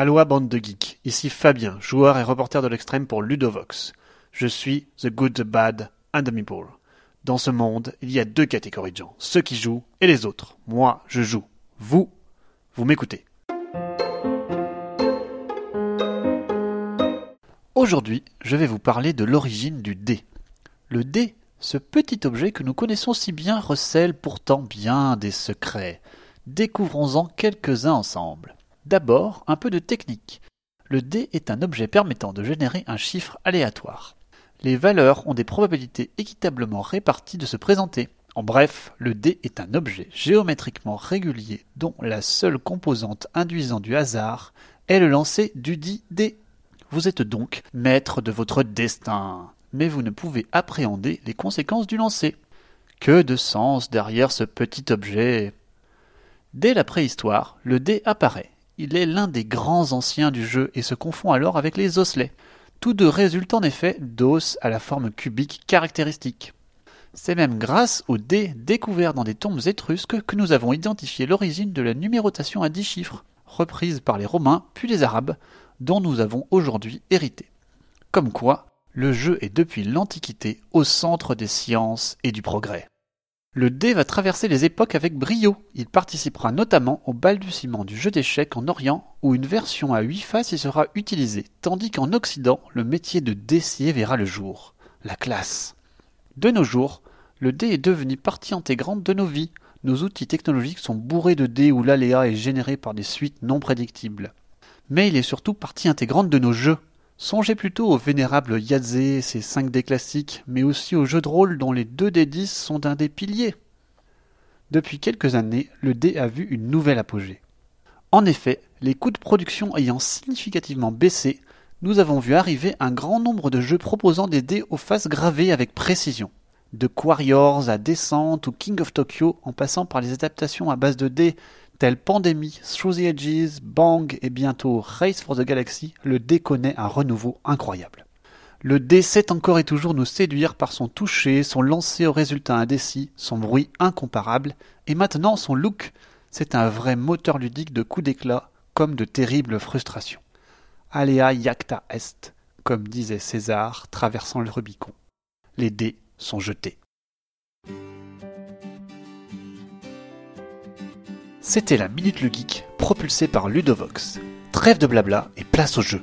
Aloha bande de geeks, ici Fabien, joueur et reporter de l'extrême pour Ludovox. Je suis The Good, The Bad and The Meeple. Dans ce monde, il y a deux catégories de gens, ceux qui jouent et les autres. Moi, je joue. Vous, vous m'écoutez. Aujourd'hui, je vais vous parler de l'origine du dé. Le dé, ce petit objet que nous connaissons si bien, recèle pourtant bien des secrets. Découvrons-en quelques-uns ensemble. D'abord, un peu de technique. Le dé est un objet permettant de générer un chiffre aléatoire. Les valeurs ont des probabilités équitablement réparties de se présenter. En bref, le dé est un objet géométriquement régulier dont la seule composante induisant du hasard est le lancer du dit dé. Vous êtes donc maître de votre destin, mais vous ne pouvez appréhender les conséquences du lancer. Que de sens derrière ce petit objet Dès la préhistoire, le dé apparaît il est l'un des grands anciens du jeu et se confond alors avec les osselets. Tous deux résultent en effet d'os à la forme cubique caractéristique. C'est même grâce aux dés découverts dans des tombes étrusques que nous avons identifié l'origine de la numérotation à dix chiffres, reprise par les Romains puis les Arabes, dont nous avons aujourd'hui hérité. Comme quoi, le jeu est depuis l'Antiquité au centre des sciences et du progrès. Le dé va traverser les époques avec brio. Il participera notamment au balbutiement du jeu d'échecs en Orient, où une version à huit faces y sera utilisée, tandis qu'en Occident, le métier de décier verra le jour. La classe. De nos jours, le dé est devenu partie intégrante de nos vies. Nos outils technologiques sont bourrés de dés où l'aléa est généré par des suites non prédictibles. Mais il est surtout partie intégrante de nos jeux. Songez plutôt au vénérable Yahtzee, ses 5 dés classiques, mais aussi aux jeux de rôle dont les 2 dés 10 sont un des piliers. Depuis quelques années, le dé a vu une nouvelle apogée. En effet, les coûts de production ayant significativement baissé, nous avons vu arriver un grand nombre de jeux proposant des dés aux faces gravées avec précision. De Quarriors à Descent ou King of Tokyo, en passant par les adaptations à base de dés Tel Pandémie, Through the Edges, Bang et bientôt Race for the Galaxy, le dé connaît un renouveau incroyable. Le dé sait encore et toujours nous séduire par son toucher, son lancer au résultat indécis, son bruit incomparable, et maintenant son look. C'est un vrai moteur ludique de coups d'éclat, comme de terribles frustrations. Alea iacta est, comme disait César, traversant le Rubicon. Les dés sont jetés. C'était la Minute le Geek, propulsée par Ludovox. Trêve de blabla et place au jeu.